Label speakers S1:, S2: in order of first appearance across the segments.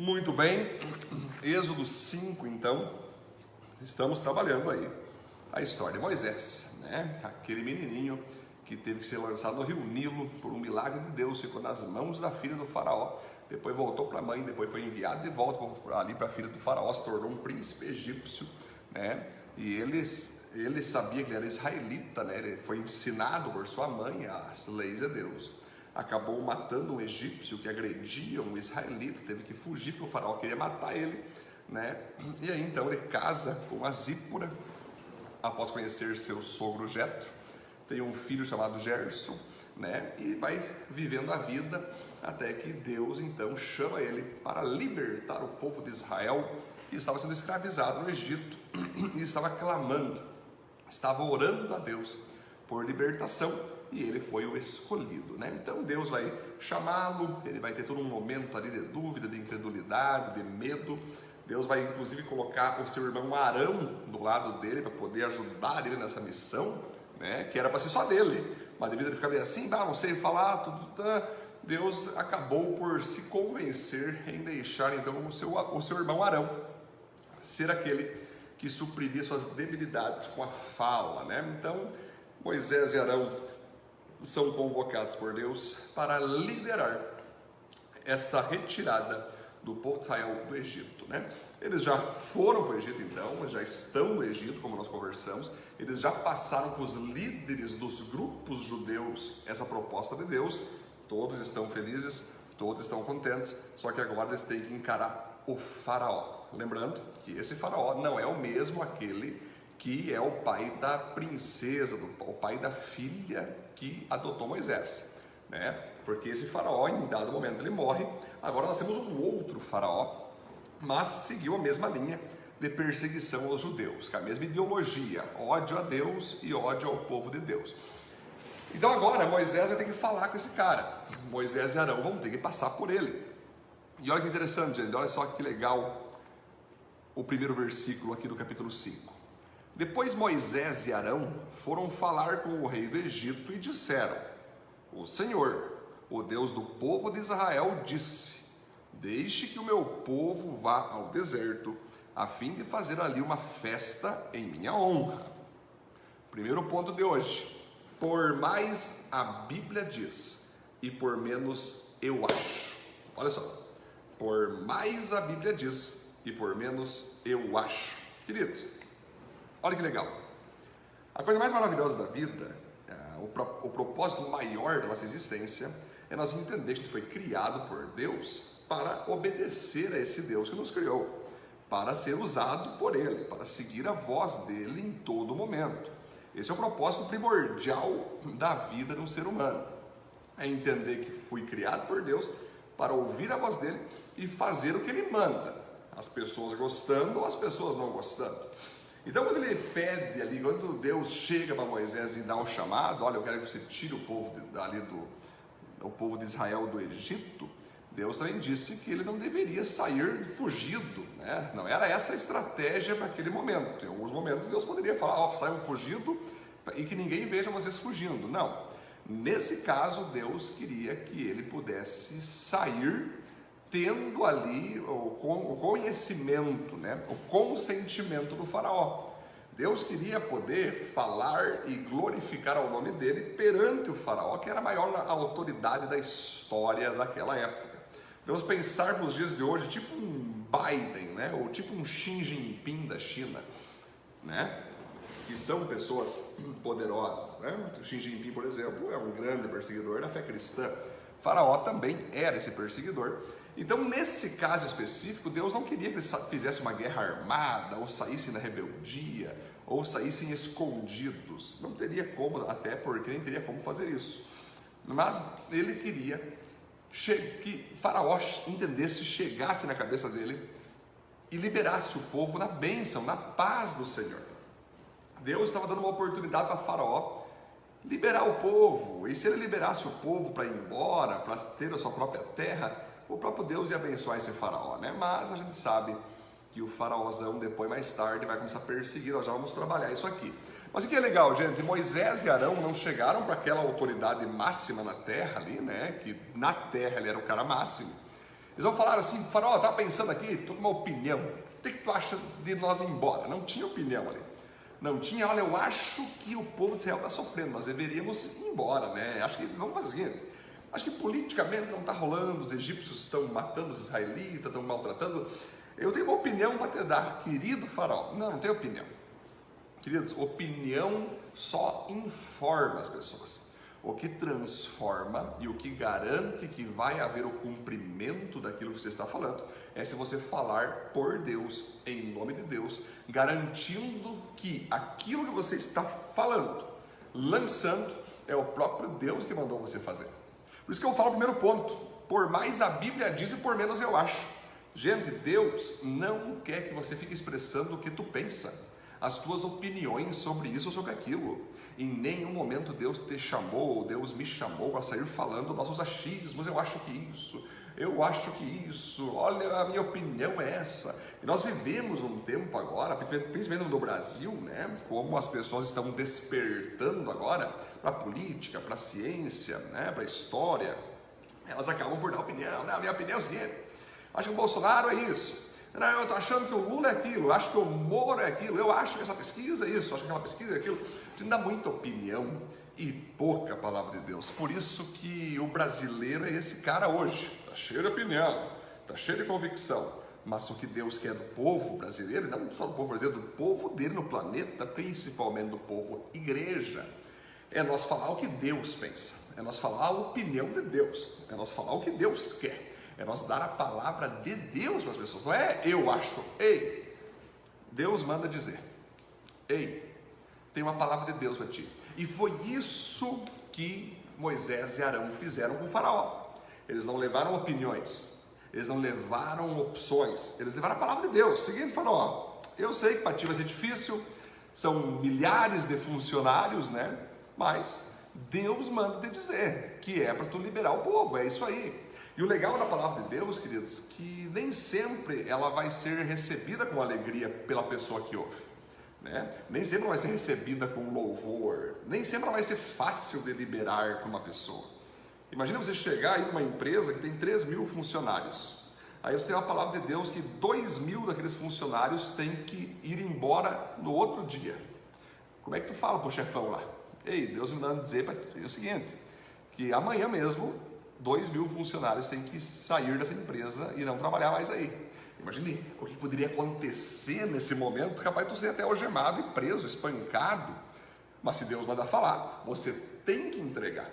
S1: Muito bem, Êxodo 5, então, estamos trabalhando aí a história de Moisés, né? Aquele menininho que teve que ser lançado no rio Nilo por um milagre de Deus, ficou nas mãos da filha do faraó, depois voltou para a mãe, depois foi enviado de volta ali para a filha do faraó, se tornou um príncipe egípcio, né? E eles, ele sabia que ele era israelita, né? Ele foi ensinado por sua mãe as leis de Deus. Acabou matando um egípcio que agredia um israelita, teve que fugir porque o faraó queria matar ele, né? E aí então ele casa com a Zípora, após conhecer seu sogro Jetro, tem um filho chamado Gerson, né? E vai vivendo a vida até que Deus então chama ele para libertar o povo de Israel que estava sendo escravizado no Egito e estava clamando, estava orando a Deus por libertação e ele foi o escolhido, né? Então Deus vai chamá-lo, ele vai ter todo um momento ali de dúvida, de incredulidade, de medo. Deus vai inclusive colocar o seu irmão Arão do lado dele para poder ajudar ele nessa missão né? que era para ser só dele, mas devido a ele ficar bem assim, não sei falar, tudo, tá, Deus acabou por se convencer em deixar então o seu, o seu irmão Arão ser aquele que supriria suas debilidades com a fala, né? Então Moisés e Arão são convocados por Deus para liderar essa retirada do povo de Israel do Egito, né? Eles já foram para o Egito então, já estão no Egito, como nós conversamos, eles já passaram com os líderes dos grupos judeus essa proposta de Deus, todos estão felizes, todos estão contentes, só que agora eles têm que encarar o faraó. Lembrando que esse faraó não é o mesmo aquele que é o pai da princesa, o pai da filha que adotou Moisés, né? Porque esse faraó, em dado momento, ele morre. Agora nós temos um outro faraó, mas seguiu a mesma linha de perseguição aos judeus, com a mesma ideologia, ódio a Deus e ódio ao povo de Deus. Então agora Moisés vai ter que falar com esse cara. Moisés e Arão vão ter que passar por ele. E olha que interessante, gente, olha só que legal o primeiro versículo aqui do capítulo 5. Depois Moisés e Arão foram falar com o rei do Egito e disseram: O Senhor, o Deus do povo de Israel, disse: Deixe que o meu povo vá ao deserto a fim de fazer ali uma festa em minha honra. Primeiro ponto de hoje. Por mais a Bíblia diz e por menos eu acho. Olha só. Por mais a Bíblia diz e por menos eu acho. Queridos, olha que legal. A coisa mais maravilhosa da vida, é, o, o propósito maior da nossa existência, é nós entender que a gente foi criado por Deus para obedecer a esse Deus que nos criou para ser usado por Ele, para seguir a voz dele em todo momento. Esse é o propósito primordial da vida de um ser humano. É entender que fui criado por Deus para ouvir a voz dele e fazer o que ele manda, as pessoas gostando ou as pessoas não gostando. Então, quando ele pede ali, quando Deus chega para Moisés e dá um chamado, olha, eu quero que você tire o povo ali do o povo de Israel do Egito, Deus também disse que ele não deveria sair fugido, né? não era essa a estratégia para aquele momento. Em alguns momentos Deus poderia falar, oh, saiam fugido e que ninguém veja vocês fugindo. Não. Nesse caso, Deus queria que ele pudesse sair tendo ali o conhecimento, né? o consentimento do faraó. Deus queria poder falar e glorificar o nome dele perante o faraó, que era a maior autoridade da história daquela época. Vamos pensar nos dias de hoje, tipo um Biden, né? ou tipo um Xi Jinping da China, né? que são pessoas poderosas. Né? O Xi Jinping, por exemplo, é um grande perseguidor da fé cristã. Faraó também era esse perseguidor. Então, nesse caso específico, Deus não queria que eles fizessem uma guerra armada, ou saíssem na rebeldia, ou saíssem escondidos. Não teria como, até porque nem teria como fazer isso. Mas ele queria que Faraó entendesse, chegasse na cabeça dele e liberasse o povo na bênção, na paz do Senhor. Deus estava dando uma oportunidade para Faraó liberar o povo, e se ele liberasse o povo para ir embora, para ter a sua própria terra, o próprio Deus ia abençoar esse Faraó, né? Mas a gente sabe que o faraózão depois, mais tarde, vai começar a perseguir, nós já vamos trabalhar isso aqui. Mas o que é legal, gente, Moisés e Arão não chegaram para aquela autoridade máxima na terra ali, né? Que na terra ele era o cara máximo. Eles vão falar assim, farol, tá pensando aqui, tô com uma opinião. O que tu acha de nós ir embora? Não tinha opinião ali. Não tinha, olha, eu acho que o povo de Israel está sofrendo, nós deveríamos ir embora, né? Acho que vamos fazer o seguinte. Acho que politicamente não está rolando, os egípcios estão matando os israelitas, estão maltratando. Eu tenho uma opinião para te dar, querido farol. Não, não tenho opinião. Queridos, opinião só informa as pessoas. O que transforma e o que garante que vai haver o cumprimento daquilo que você está falando é se você falar por Deus, em nome de Deus, garantindo que aquilo que você está falando, lançando, é o próprio Deus que mandou você fazer. Por isso que eu falo o primeiro ponto: por mais a Bíblia diz e por menos eu acho. Gente, Deus não quer que você fique expressando o que tu pensa, as tuas opiniões sobre isso ou sobre aquilo. Em nenhum momento Deus te chamou, Deus me chamou a sair falando nossos achismos. Eu acho que isso, eu acho que isso, olha, a minha opinião é essa. E nós vivemos um tempo agora, principalmente no Brasil, né, como as pessoas estão despertando agora para a política, para a ciência, né, para a história, elas acabam por dar opinião. Né? A minha opinião é o seguinte: acho que o Bolsonaro é isso. Não, eu estou achando que o Lula é aquilo, eu acho que o Moro é aquilo, eu acho que essa pesquisa é isso, eu acho que aquela pesquisa é aquilo. A gente dá muita opinião e pouca palavra de Deus. Por isso que o brasileiro é esse cara hoje. Está cheio de opinião, está cheio de convicção. Mas o que Deus quer do povo brasileiro, não só do povo brasileiro, do povo dele no planeta, principalmente do povo igreja, é nós falar o que Deus pensa, é nós falar a opinião de Deus, é nós falar o que Deus quer, é nós dar a palavra de Deus para as pessoas, não é eu acho, ei, Deus manda dizer, ei, tem uma palavra de Deus para ti, e foi isso que Moisés e Arão fizeram com o Faraó. Eles não levaram opiniões, eles não levaram opções, eles levaram a palavra de Deus. Seguinte, Faraó, eu sei que para ti vai ser difícil, são milhares de funcionários, né? Mas Deus manda te dizer que é para tu liberar o povo, é isso aí. E o legal da palavra de Deus, queridos, que nem sempre ela vai ser recebida com alegria pela pessoa que ouve. Né? Nem sempre vai ser recebida com louvor, nem sempre vai ser fácil de liberar para uma pessoa. Imagina você chegar em uma empresa que tem 3 mil funcionários. Aí você tem uma palavra de Deus que 2 mil daqueles funcionários têm que ir embora no outro dia. Como é que tu fala para o chefão lá? Ei, Deus me manda dizer para o seguinte, que amanhã mesmo, dois mil funcionários têm que sair dessa empresa e não trabalhar mais aí. Imagine o que poderia acontecer nesse momento, capaz de tu ser até algemado e preso, espancado. Mas se Deus manda falar, você tem que entregar.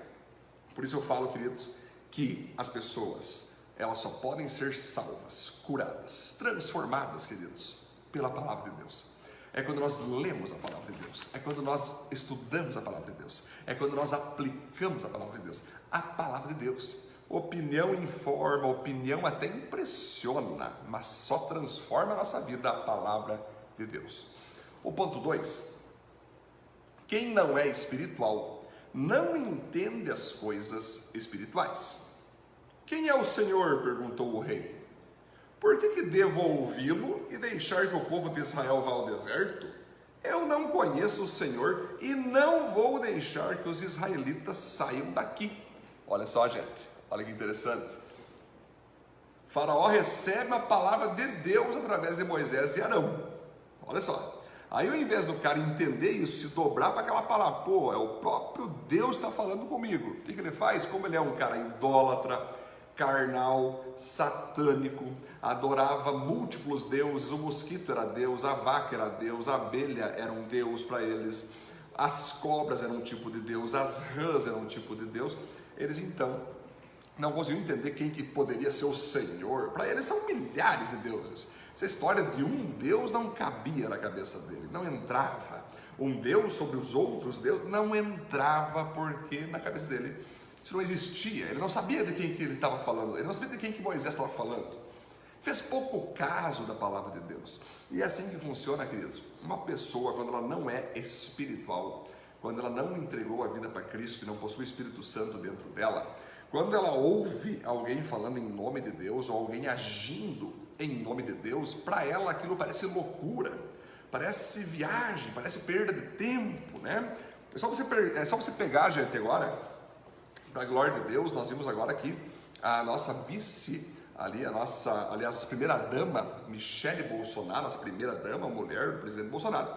S1: Por isso eu falo, queridos, que as pessoas, elas só podem ser salvas, curadas, transformadas, queridos, pela palavra de Deus é quando nós lemos a palavra de Deus, é quando nós estudamos a palavra de Deus, é quando nós aplicamos a palavra de Deus. A palavra de Deus. Opinião informa, opinião até impressiona, mas só transforma a nossa vida a palavra de Deus. O ponto 2: quem não é espiritual não entende as coisas espirituais. Quem é o Senhor? perguntou o rei. Por que, que devo ouvi-lo e deixar que o povo de Israel vá ao deserto? Eu não conheço o Senhor e não vou deixar que os israelitas saiam daqui. Olha só, gente, olha que interessante. Faraó recebe a palavra de Deus através de Moisés e Arão. Olha só. Aí, ao invés do cara entender isso, se dobrar para aquela palavra, pô, é o próprio Deus está falando comigo. O que, que ele faz? Como ele é um cara idólatra, carnal, satânico, adorava múltiplos deuses, o mosquito era Deus, a vaca era Deus, a abelha era um Deus para eles, as cobras eram um tipo de Deus, as rãs eram um tipo de Deus. Eles então não conseguiam entender quem que poderia ser o Senhor. Para eles são milhares de deuses. Essa história de um Deus não cabia na cabeça dele, não entrava. Um Deus sobre os outros deuses não entrava porque na cabeça dele isso não existia. Ele não sabia de quem que ele estava falando. Ele não sabia de quem que Moisés estava falando. Fez pouco caso da palavra de Deus. E é assim que funciona, queridos. Uma pessoa, quando ela não é espiritual, quando ela não entregou a vida para Cristo e não possui o Espírito Santo dentro dela, quando ela ouve alguém falando em nome de Deus ou alguém agindo em nome de Deus, para ela aquilo parece loucura, parece viagem, parece perda de tempo, né? É só você, é só você pegar, gente, agora para a glória de Deus, nós vimos agora aqui a nossa vice ali a nossa, aliás, a primeira dama, Michele Bolsonaro, nossa primeira dama, mulher do presidente Bolsonaro,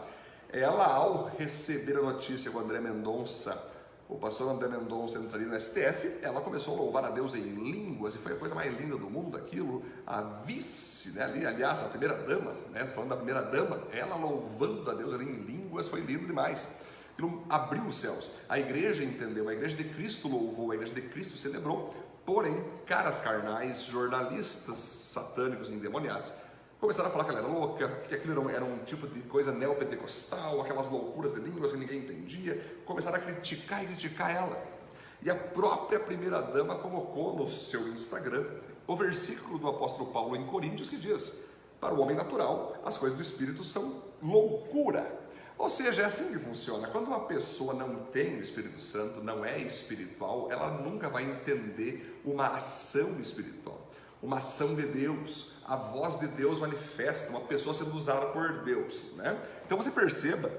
S1: ela ao receber a notícia que o André Mendonça, o pastor André Mendonça entraria no STF, ela começou a louvar a Deus em línguas e foi a coisa mais linda do mundo aquilo, a vice, né, ali, aliás, a primeira dama, né, falando da primeira dama, ela louvando a Deus ali em línguas, foi lindo demais. Aquilo abriu os céus. A igreja entendeu, a igreja de Cristo louvou, a igreja de Cristo celebrou, Porém, caras carnais, jornalistas satânicos endemoniados, começaram a falar que ela era louca, que aquilo era um, tipo de coisa neopentecostal, aquelas loucuras de línguas que ninguém entendia, começaram a criticar e criticar ela. E a própria primeira dama colocou no seu Instagram o versículo do apóstolo Paulo em Coríntios que diz: Para o homem natural, as coisas do espírito são loucura. Ou seja, é assim que funciona. Quando uma pessoa não tem o Espírito Santo, não é espiritual, ela nunca vai entender uma ação espiritual, uma ação de Deus, a voz de Deus manifesta, uma pessoa sendo usada por Deus. Né? Então você perceba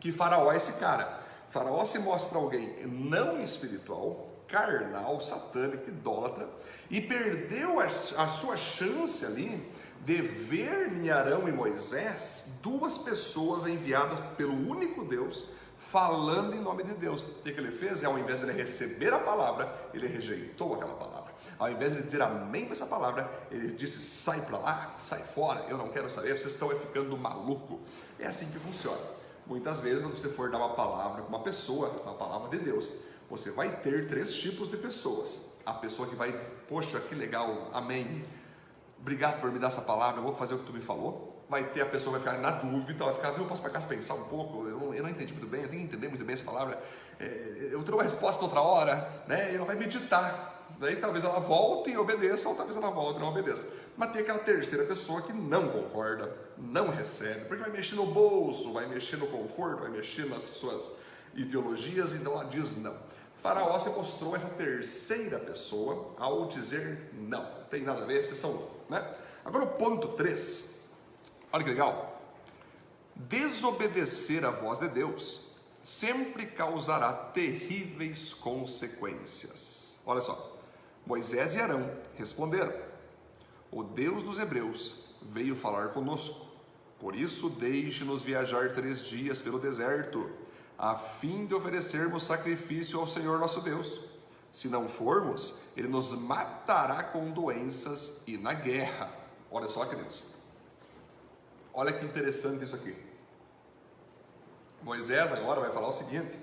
S1: que Faraó é esse cara. Faraó se mostra alguém não espiritual, carnal, satânico, idólatra, e perdeu a, sua chance ali de ver em Arão e Moisés duas pessoas enviadas pelo único Deus falando em nome de Deus. O que, ele fez? Ao invés de ele receber a palavra, ele rejeitou aquela palavra. Ao invés de dizer amém com essa palavra, ele disse: sai para lá, sai fora, eu não quero saber, vocês estão ficando maluco. É assim que funciona. Muitas vezes, quando você for dar uma palavra para uma pessoa, uma palavra de Deus, você vai ter três tipos de pessoas. A pessoa que vai, poxa, que legal, amém obrigado por me dar essa palavra, eu vou fazer o que tu me falou. Vai ter a pessoa vai ficar na dúvida, vai ficar, viu, posso para casa pensar um pouco, eu não, eu não, entendi muito bem, eu tenho que entender muito bem essa palavra, é, eu tenho uma resposta outra hora, né? E ela vai meditar. Daí talvez ela volte e obedeça, ou talvez ela volte e não obedeça. Mas tem aquela terceira pessoa que não concorda, não recebe, porque vai mexer no bolso, vai mexer no conforto, vai mexer nas suas ideologias, então ela diz não. Faraó se mostrou essa terceira pessoa ao dizer não, tem nada a ver, vocês são loucos. Né? Agora o ponto 3, olha que legal. Desobedecer a voz de Deus sempre causará terríveis consequências. Olha só, Moisés e Arão responderam: O Deus dos Hebreus veio falar conosco, por isso deixe-nos viajar três dias pelo deserto, a fim de oferecermos sacrifício ao Senhor nosso Deus. Se não formos, ele nos matará com doenças e na guerra. Olha só, queridos. Olha que interessante isso aqui. Moisés agora vai falar o seguinte,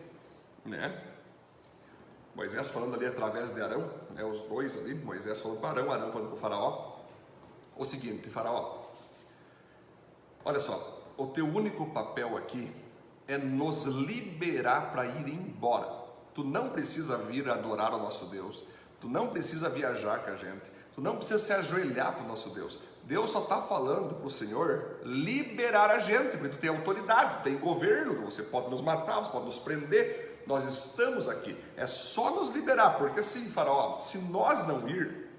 S1: né? Moisés falando ali através de Arão, né, os dois ali, Moisés falando para Arão, Arão falando para o faraó. O seguinte, faraó, olha só, o teu único papel aqui é nos liberar para ir embora. Tu não precisa vir adorar o nosso Deus. Tu não precisa viajar com a gente. Tu não precisa se ajoelhar para o nosso Deus. Deus só está falando para o Senhor liberar a gente, porque tu tem autoridade, tu tem governo, você pode nos matar, você pode nos prender. Nós estamos aqui. É só nos liberar, porque assim, Faraó, se nós não ir,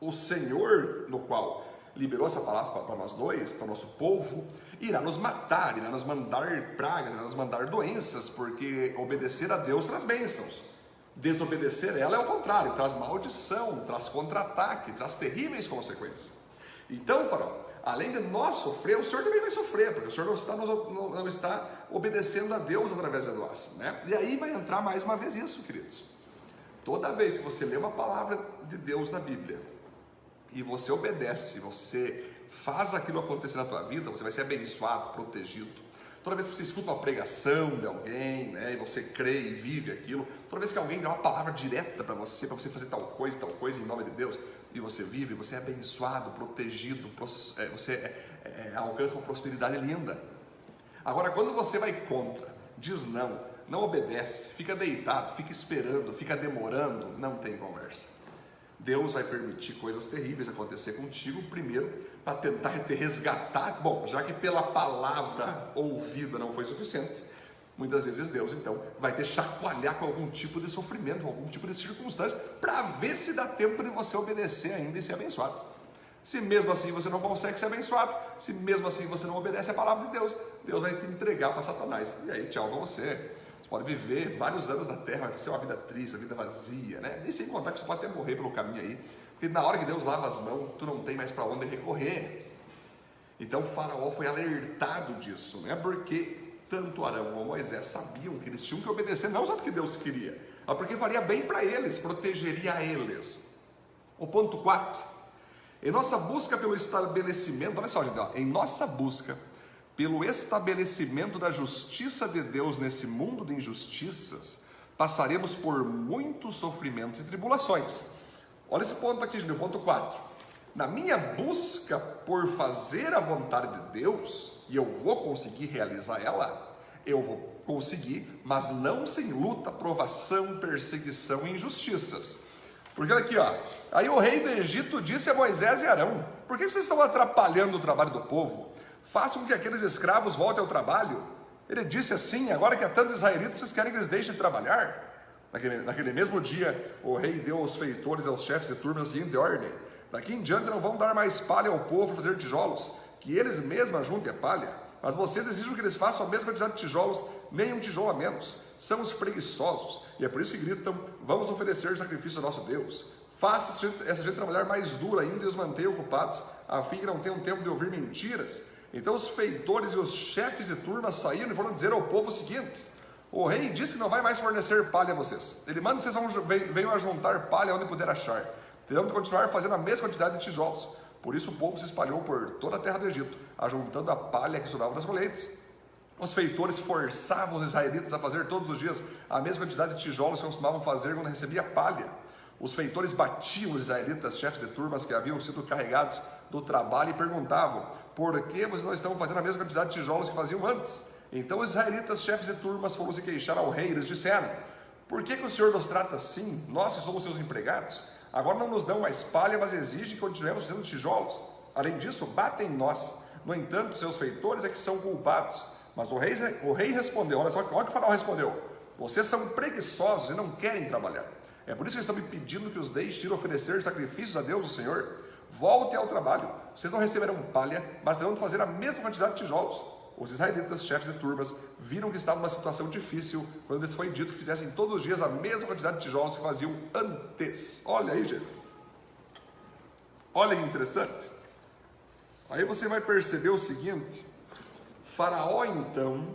S1: o Senhor no qual liberou essa palavra para nós dois, para o nosso povo, irá nos matar, irá nos mandar pragas, irá nos mandar doenças, porque obedecer a Deus traz bênçãos. Desobedecer ela é o contrário, traz maldição, traz contra-ataque, traz terríveis consequências. Então, farol, além de nós sofrer, o Senhor também vai sofrer, porque o Senhor não está, não está obedecendo a Deus através de nós. Né? E aí vai entrar mais uma vez isso, queridos. Toda vez que você lê uma palavra de Deus na Bíblia e você obedece, você faz aquilo acontecer na tua vida, você vai ser abençoado, protegido. Toda vez que você escuta uma pregação de alguém, né, e você crê e vive aquilo, toda vez que alguém dá uma palavra direta para você, para você fazer tal coisa, tal coisa em nome de Deus, e você vive, você é abençoado, protegido, é, você é, é, alcança uma prosperidade linda. Agora, quando você vai contra, diz não, não obedece, fica deitado, fica esperando, fica demorando, não tem conversa. Deus vai permitir coisas terríveis acontecer contigo, primeiro, para tentar te resgatar. Bom, já que pela palavra ouvida não foi suficiente, muitas vezes Deus então vai te chacoalhar com algum tipo de sofrimento, algum tipo de circunstância, para ver se dá tempo de você obedecer ainda e ser abençoado. Se mesmo assim você não consegue ser abençoado, se mesmo assim você não obedece a palavra de Deus, Deus vai te entregar para Satanás. E aí, tchau para você. Você pode viver vários anos na terra, vai ser uma vida triste, uma vida vazia, né? E sem contar que você pode até morrer pelo caminho aí, Porque na hora que Deus lava as mãos, tu não tem mais para onde recorrer. Então faraó foi alertado disso, né? Porque tanto Arão como Moisés sabiam que eles tinham que obedecer, não só porque Deus queria, mas porque faria bem para eles, protegeria eles. O ponto 4. Em nossa busca pelo estabelecimento, olha só, gente, ó, em nossa busca pelo estabelecimento da justiça de Deus nesse mundo de injustiças, passaremos por muitos sofrimentos e tribulações. Olha esse ponto aqui, gente, o ponto 4. Na minha busca por fazer a vontade de Deus, e eu vou conseguir realizar ela, eu vou conseguir, mas não sem luta, provação, perseguição e injustiças. Porque olha aqui, ó. Aí o rei do Egito disse a Moisés e Arão: Por que vocês estão atrapalhando o trabalho do povo? Façam que aqueles escravos voltem ao trabalho. Ele disse assim: Agora que há tantos israelitas, vocês querem que eles deixem de trabalhar? Naquele, naquele mesmo dia, o rei deu aos feitores, aos chefes de turma a seguinte ordem: Daqui em diante não vão dar mais palha ao povo fazer tijolos, que eles mesmos juntem a palha. Mas vocês exigem que eles façam a mesma quantidade de tijolos, nem um tijolo a menos. São os preguiçosos. E é por isso que gritam: Vamos oferecer sacrifício ao nosso Deus. Faça essa gente, trabalhar mais duro ainda e os mantenha ocupados, a fim que não tenham tempo de ouvir mentiras. Então os feitores e os chefes de turma saíram e foram dizer ao povo o seguinte: O rei disse que não vai mais fornecer palha a vocês. Ele manda que vocês venham a juntar palha onde puder achar. Terão de continuar fazendo a mesma quantidade de tijolos. Por isso o povo se espalhou por toda a terra do Egito, ajuntando a palha que sobrava das colheitas. Os feitores forçavam os israelitas a fazer todos os dias a mesma quantidade de tijolos que costumavam fazer quando recebia palha. Os feitores batiam os israelitas, chefes de turmas que haviam sido carregados do trabalho, e perguntavam: por que vocês não estão fazendo a mesma quantidade de tijolos que faziam antes? Então os israelitas, chefes de turmas, foram se queixar ao rei. Eles disseram: Por que, que o Senhor nos trata assim? Nós que somos seus empregados. Agora não nos dão mais palha, mas exigem que continuemos fazendo tijolos. Além disso, batem em nós. No entanto, seus feitores é que são culpados. Mas o rei, o rei respondeu: Olha só, olha que o faraó respondeu: Vocês são preguiçosos e não querem trabalhar. É por isso que estão me pedindo que os deixe ir oferecer sacrifícios a Deus, o Senhor. Volte ao trabalho. Vocês não receberão palha, mas terão de fazer a mesma quantidade de tijolos. Os israelitas, chefes de turmas, viram que estavam numa situação difícil quando lhes foi dito que fizessem todos os dias a mesma quantidade de tijolos que faziam antes. Olha aí, gente. Olha que interessante. Aí você vai perceber o seguinte: Faraó, então,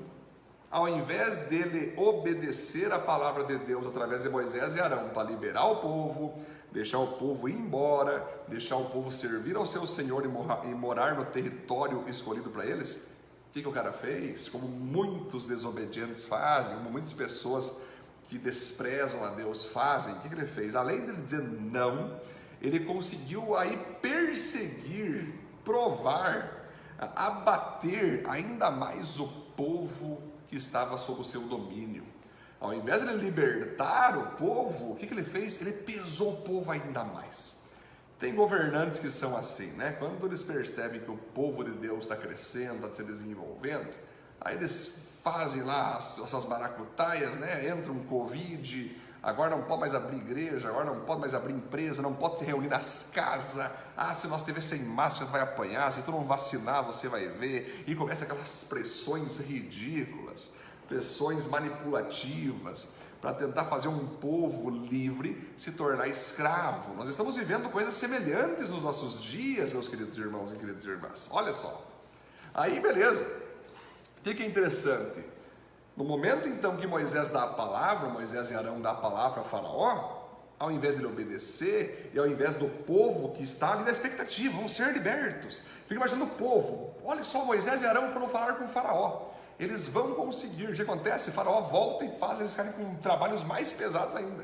S1: ao invés dele obedecer a palavra de Deus através de Moisés e Arão para liberar o povo, deixar o povo ir embora, deixar o povo servir ao seu Senhor e morar no território escolhido para eles, o que, que o cara fez? Como muitos desobedientes fazem, como muitas pessoas que desprezam a Deus fazem, o que, que ele fez? Além de dizer não, ele conseguiu aí perseguir, provar, abater ainda mais o povo que estava sob o seu domínio. Ao invés de ele libertar o povo, o que, que ele fez? Ele pesou o povo ainda mais. Tem governantes que são assim, né? Quando eles percebem que o povo de Deus está crescendo, está se desenvolvendo, aí eles fazem lá essas maracutaias, né? Entra um Covid, agora não pode mais abrir igreja, agora não pode mais abrir empresa, não pode se reunir nas casas. Ah, se nós estiver sem máscara, você vai apanhar, se tu não vacinar, você vai ver. E começa aquelas pressões ridículas pressões manipulativas para tentar fazer um povo livre se tornar escravo. Nós estamos vivendo coisas semelhantes nos nossos dias, meus queridos irmãos e queridas irmãs. Olha só. Aí, beleza. O que é interessante? No momento então que Moisés dá a palavra, Moisés e Arão dá a palavra a Faraó, ao invés de ele obedecer, e ao invés do povo que está ali na expectativa, vão ser libertos. Fica imaginando o povo. Olha só, Moisés e Arão foram falar com o Faraó eles vão conseguir. O que acontece? Faraó volta e faz eles ficarem com trabalhos mais pesados ainda.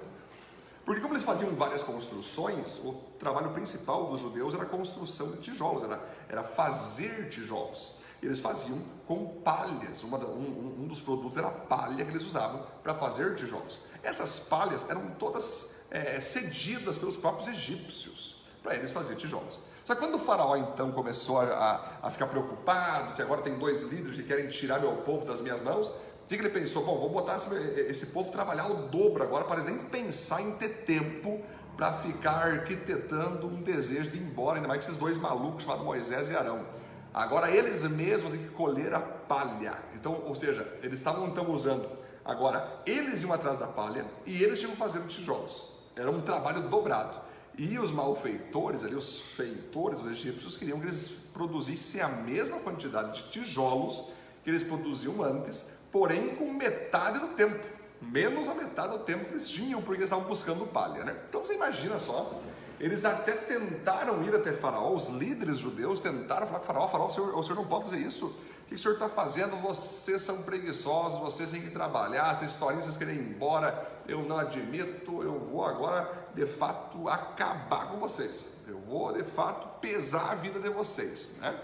S1: Porque como eles faziam várias construções, o trabalho principal dos judeus era a construção de tijolos, era, era fazer tijolos. Eles faziam com palhas, uma, um, um, dos produtos era a palha que eles usavam para fazer tijolos. Essas palhas eram todas é, cedidas pelos próprios egípcios para eles fazer tijolos. Só que quando o faraó então começou a, a ficar preocupado, que agora tem dois líderes que querem tirar meu povo das minhas mãos, o que, ele pensou? Bom, vou botar esse, esse povo trabalhar o dobro agora, para eles nem pensar em ter tempo para ficar arquitetando um desejo de ir embora, ainda mais que esses dois malucos chamados Moisés e Arão. Agora eles mesmos têm que colher a palha. Então, ou seja, eles estavam então usando. Agora, eles iam atrás da palha e eles tinham fazendo tijolos. Era um trabalho dobrado. E os malfeitores, ali, os feitores, os egípcios, queriam que eles produzissem a mesma quantidade de tijolos que eles produziam antes, porém com metade do tempo, menos a metade do tempo que eles tinham, porque eles estavam buscando palha. Né? Então você imagina só, eles até tentaram ir até Faraó, os líderes judeus tentaram falar com Faraó: Faraó, o senhor, o senhor não pode fazer isso. O que o senhor está fazendo? Vocês são preguiçosos, vocês têm que trabalhar, essa historinha vocês querem ir embora, eu não admito, eu vou agora de fato acabar com vocês, eu vou de fato pesar a vida de vocês. Né?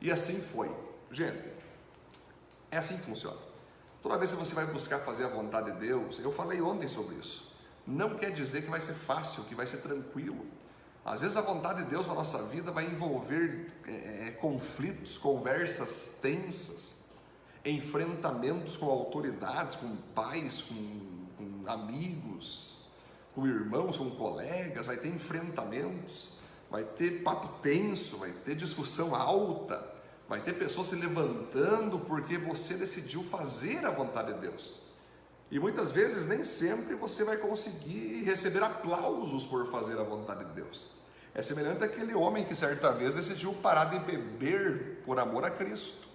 S1: E assim foi. Gente, é assim que funciona. Toda vez que você vai buscar fazer a vontade de Deus, eu falei ontem sobre isso, não quer dizer que vai ser fácil, que vai ser tranquilo. Às vezes a vontade de Deus na nossa vida vai envolver é, é, conflitos, conversas tensas, enfrentamentos com autoridades, com pais, com, com amigos, com irmãos, com colegas, vai ter enfrentamentos, vai ter papo tenso, vai ter discussão alta, vai ter pessoas se levantando porque você decidiu fazer a vontade de Deus. E muitas vezes nem sempre você vai conseguir receber aplausos por fazer a vontade de Deus. É semelhante àquele homem que certa vez decidiu parar de beber por amor a Cristo.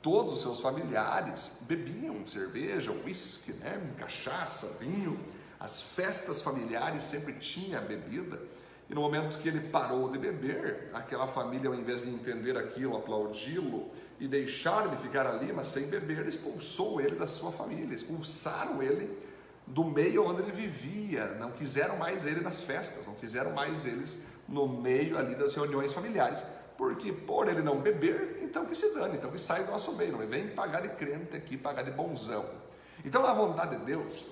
S1: Todos os seus familiares bebiam cerveja, uísque, né? cachaça, vinho. As festas familiares sempre tinha bebida. E no momento que ele parou de beber, aquela família, ao invés de entender aquilo, aplaudi-lo e deixar ele ficar ali, mas sem beber, expulsou ele da sua família, expulsaram ele do meio onde ele vivia, não quiseram mais ele nas festas, não quiseram mais eles no meio ali das reuniões familiares, porque por ele não beber, então que se dane, então que sai do nosso meio, não vem pagar de crente aqui, pagar de bonzão. Então a vontade de Deus,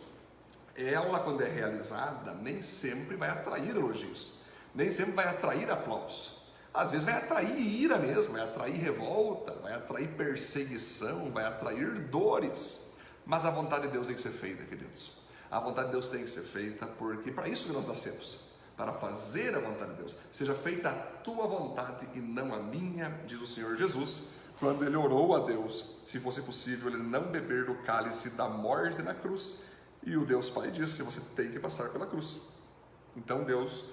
S1: ela quando é realizada, nem sempre vai atrair elogios, nem sempre vai atrair aplauso. Às vezes vai atrair ira mesmo, vai atrair revolta, vai atrair perseguição, vai atrair dores. Mas a vontade de Deus tem que ser feita, queridos. A vontade de Deus tem que ser feita porque para isso que nós nascemos para fazer a vontade de Deus. Seja feita a tua vontade e não a minha, diz o Senhor Jesus, quando ele orou a Deus, se fosse possível, ele não beber do cálice da morte na cruz. E o Deus Pai disse: você tem que passar pela cruz. Então Deus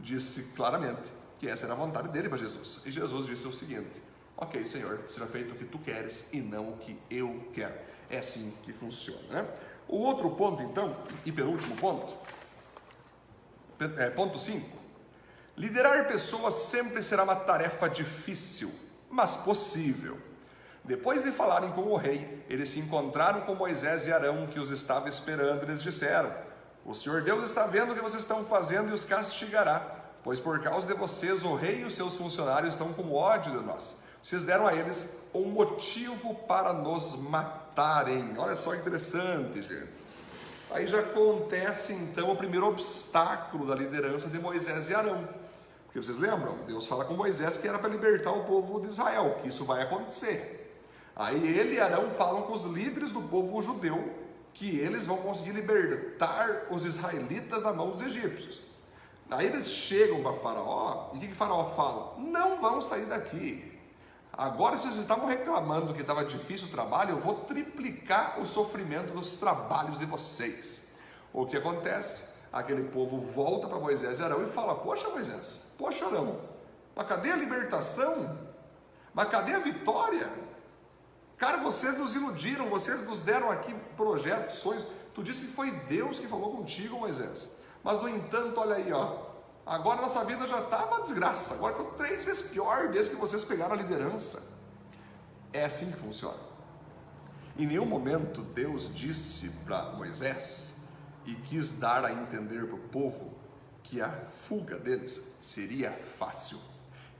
S1: disse claramente que essa era a vontade dele para Jesus. E Jesus disse o seguinte: Ok, Senhor, será feito o que tu queres e não o que eu quero. É assim que funciona. Né? O outro ponto, então, e penúltimo ponto, é, ponto 5. Liderar pessoas sempre será uma tarefa difícil, mas possível. Depois de falarem com o rei, eles se encontraram com Moisés e Arão, que os estava esperando, e eles disseram: O Senhor Deus está vendo o que vocês estão fazendo e os castigará, pois por causa de vocês o rei e os seus funcionários estão com ódio de nós. Vocês deram a eles um motivo para nos matarem. Olha só que interessante, gente. Aí já acontece então o primeiro obstáculo da liderança de Moisés e Arão. Porque vocês lembram? Deus fala com Moisés que era para libertar o povo de Israel, que isso vai acontecer. Aí ele e Arão falam com os líderes do povo judeu que eles vão conseguir libertar os israelitas da mão dos egípcios. Aí eles chegam para Faraó e o que, que Faraó fala? Não vão sair daqui. Agora, se vocês estavam reclamando que estava difícil o trabalho, eu vou triplicar o sofrimento dos trabalhos de vocês. O que acontece? Aquele povo volta para Moisés e Arão e fala: Poxa, Moisés, poxa, Arão, mas cadê a libertação? Mas cadê a vitória? Cara, vocês nos iludiram, vocês nos deram aqui projetos, sonhos. Tu disse que foi Deus que falou contigo, Moisés. Mas no entanto, olha aí, ó, Agora nossa vida já está uma desgraça. Agora foi três vezes pior desde que vocês pegaram a liderança. É assim que funciona. Em nenhum momento Deus disse para Moisés e quis dar a entender para o povo que a fuga deles seria fácil,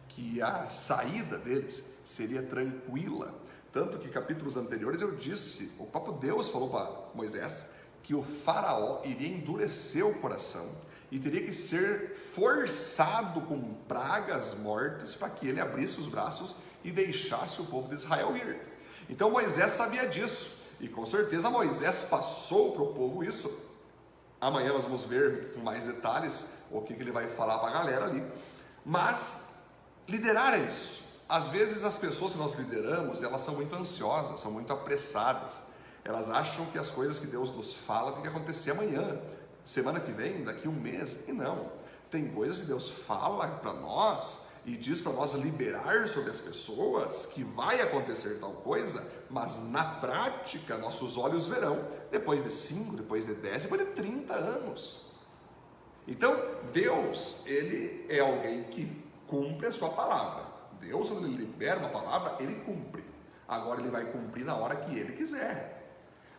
S1: que a saída deles seria tranquila. Tanto que capítulos anteriores eu disse, o próprio Deus falou para Moisés que o faraó iria endurecer o coração e teria que ser forçado com pragas mortes para que ele abrisse os braços e deixasse o povo de Israel ir. Então Moisés sabia disso, e com certeza Moisés passou para o povo isso. Amanhã nós vamos ver com mais detalhes o que, que ele vai falar para a galera ali. Mas liderar é isso. Às vezes as pessoas que nós lideramos, elas são muito ansiosas, são muito apressadas. Elas acham que as coisas que Deus nos fala tem que acontecer amanhã semana que vem, daqui um mês, e não. Tem coisas que Deus fala para nós e diz para nós liberar sobre as pessoas que vai acontecer tal coisa, mas na prática nossos olhos verão depois de 5, depois de 10, depois de 30 anos. Então, Deus, ele é alguém que cumpre a sua palavra. Deus, quando ele libera uma palavra, ele cumpre. Agora ele vai cumprir na hora que ele quiser.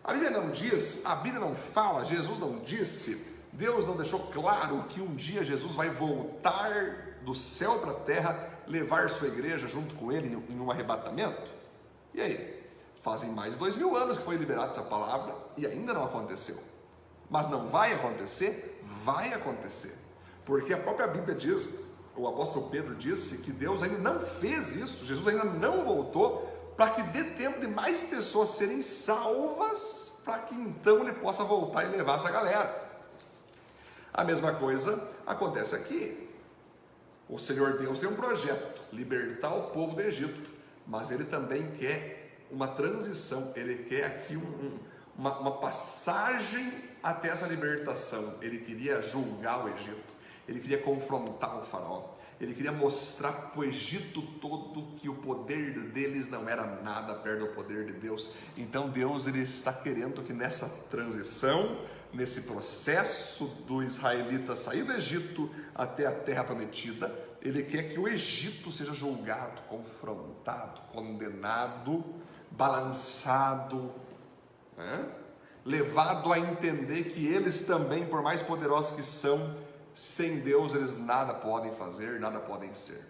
S1: A Bíblia não diz, a Bíblia não fala, Jesus não disse, Deus não deixou claro que um dia Jesus vai voltar do céu para a terra, levar sua igreja junto com ele em um arrebatamento? E aí? Fazem mais dois mil anos que foi liberada essa palavra e ainda não aconteceu. Mas não vai acontecer? Vai acontecer. Porque a própria Bíblia diz, o apóstolo Pedro disse que Deus ainda não fez isso, Jesus ainda não voltou para que dê tempo de mais pessoas serem salvas, para que então ele possa voltar e levar essa galera. A mesma coisa acontece aqui. O Senhor Deus tem um projeto, libertar o povo do Egito, mas ele também quer uma transição, ele quer aqui um, um, uma, uma passagem até essa libertação. Ele queria julgar o Egito, ele queria confrontar o faraó. Ele queria mostrar para o Egito todo que o poder deles não era nada perto do poder de Deus. Então Deus ele está querendo que nessa transição, nesse processo do israelita sair do Egito até a terra prometida, ele quer que o Egito seja julgado, confrontado, condenado, balançado, né? levado a entender que eles também, por mais poderosos que são, sem Deus eles nada podem fazer, nada podem ser.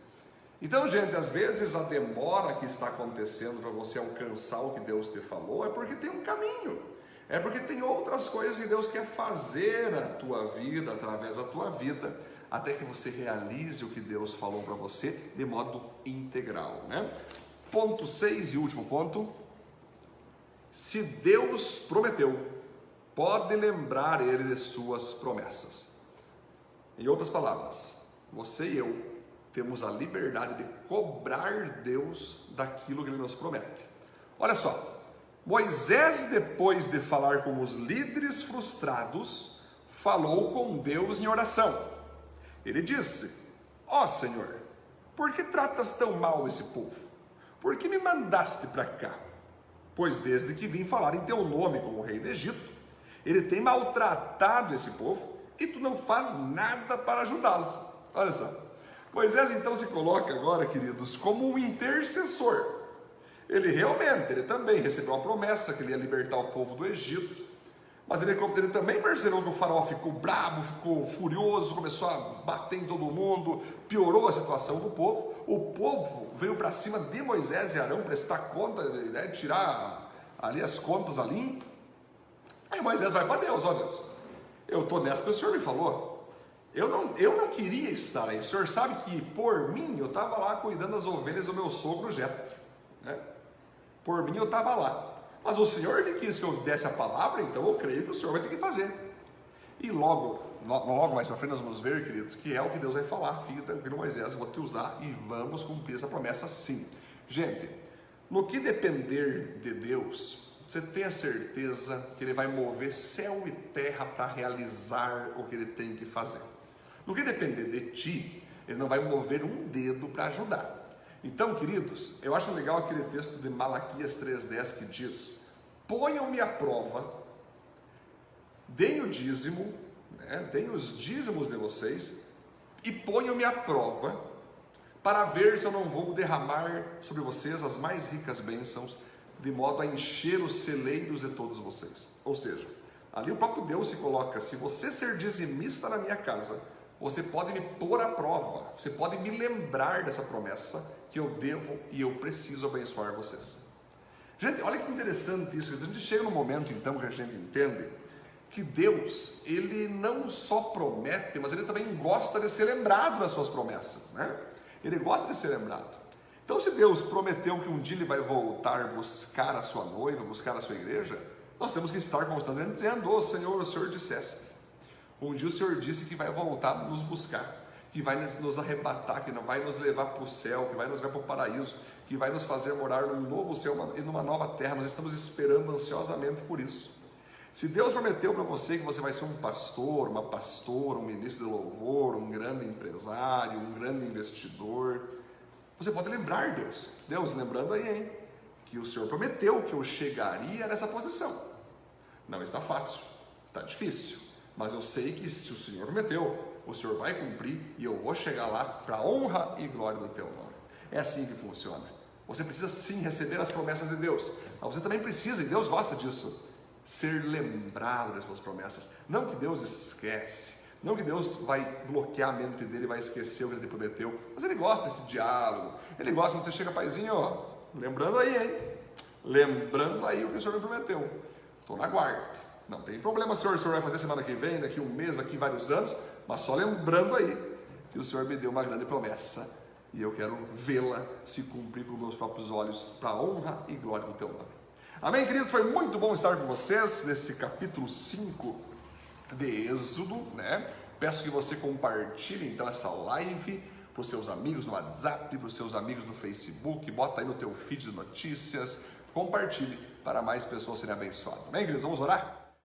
S1: Então, gente, às vezes a demora que está acontecendo para você alcançar o que Deus te falou é porque tem um caminho, é porque tem outras coisas que Deus quer fazer na tua vida, através da tua vida, até que você realize o que Deus falou para você de modo integral, né? Ponto 6 e último ponto. Se Deus prometeu, pode lembrar ele de suas promessas. Em outras palavras, você e eu temos a liberdade de cobrar Deus daquilo que Ele nos promete. Olha só, Moisés, depois de falar com os líderes frustrados, falou com Deus em oração. Ele disse: Ó oh, Senhor, por que tratas tão mal esse povo? Por que me mandaste para cá? Pois desde que vim falar em teu nome como rei do Egito, ele tem maltratado esse povo e tu não faz nada para ajudá-los. Olha só. Moisés então se coloca agora, queridos, como um intercessor. Ele realmente, ele também recebeu a promessa que ele ia libertar o povo do Egito, mas ele, ele também percebeu que o faraó ficou bravo, ficou furioso, começou a bater em todo mundo, piorou a situação do povo. O povo veio para cima de Moisés e Arão prestar conta, né, tirar ali as contas a limpo. Aí Moisés vai para Deus, ó Deus, eu estou nessa que o senhor me falou. Eu não, eu não queria estar aí. O senhor sabe que por mim eu estava lá cuidando das ovelhas do meu sogro Jetro. Né? Por mim eu estava lá. Mas o senhor me quis que eu desse a palavra, então eu creio que o senhor vai ter que fazer. E logo, logo mais para frente nós vamos ver, queridos, que é o que Deus vai falar. Fique tranquilo, Moisés, vou te usar e vamos cumprir essa promessa sim. Gente, no que depender de Deus, você tenha certeza que ele vai mover céu e terra para realizar o que ele tem que fazer. No que depender de ti, ele não vai mover um dedo para ajudar. Então, queridos, eu acho legal aquele texto de Malaquias 3,10 que diz: Ponham-me à prova, deem o dízimo, né, deem os dízimos de vocês e ponham-me à prova para ver se eu não vou derramar sobre vocês as mais ricas bênçãos de modo a encher os celeiros de todos vocês. Ou seja, ali o próprio Deus se coloca: se você ser dizimista na minha casa, você pode me pôr à prova, você pode me lembrar dessa promessa que eu devo e eu preciso abençoar vocês. Gente, olha que interessante isso. A gente chega no momento então que a gente entende que Deus, ele não só promete, mas ele também gosta de ser lembrado das suas promessas, né? Ele gosta de ser lembrado. Então, se Deus prometeu que um dia Ele vai voltar buscar a sua noiva, buscar a sua igreja, nós temos que estar constantemente dizendo: oh, Senhor, o Senhor disseste. Um dia o Senhor disse que vai voltar nos buscar, que vai nos arrebatar, que não vai nos levar para o céu, que vai nos levar para o paraíso, que vai nos fazer morar num novo céu e numa nova terra. Nós estamos esperando ansiosamente por isso. Se Deus prometeu para você que você vai ser um pastor, uma pastora, um ministro de louvor, um grande empresário, um grande investidor, você pode lembrar Deus. Deus, lembrando aí, hein? Que o Senhor prometeu que eu chegaria nessa posição. Não está fácil, está difícil, mas eu sei que se o Senhor prometeu, o Senhor vai cumprir e eu vou chegar lá para a honra e glória do teu nome. É assim que funciona. Você precisa sim receber as promessas de Deus, mas você também precisa, e Deus gosta disso, ser lembrado das suas promessas. Não que Deus esquece, não que Deus vai bloquear a mente dele vai esquecer o que ele prometeu, mas ele gosta desse diálogo. Ele gosta quando você chega, paizinho, ó, lembrando aí, hein? Lembrando aí o que o Senhor me prometeu. Estou na guarda. Não tem problema, senhor, o senhor vai fazer semana que vem, daqui um mês, daqui vários anos, mas só lembrando aí que o senhor me deu uma grande promessa e eu quero vê-la se cumprir com meus próprios olhos para honra e glória do teu nome. Amém, queridos? Foi muito bom estar com vocês nesse capítulo 5 de Êxodo, né? Peço que você compartilhe então essa live para os seus amigos no WhatsApp, para os seus amigos no Facebook, bota aí no teu feed de notícias, compartilhe para mais pessoas serem abençoadas. Amém, queridos? Vamos orar?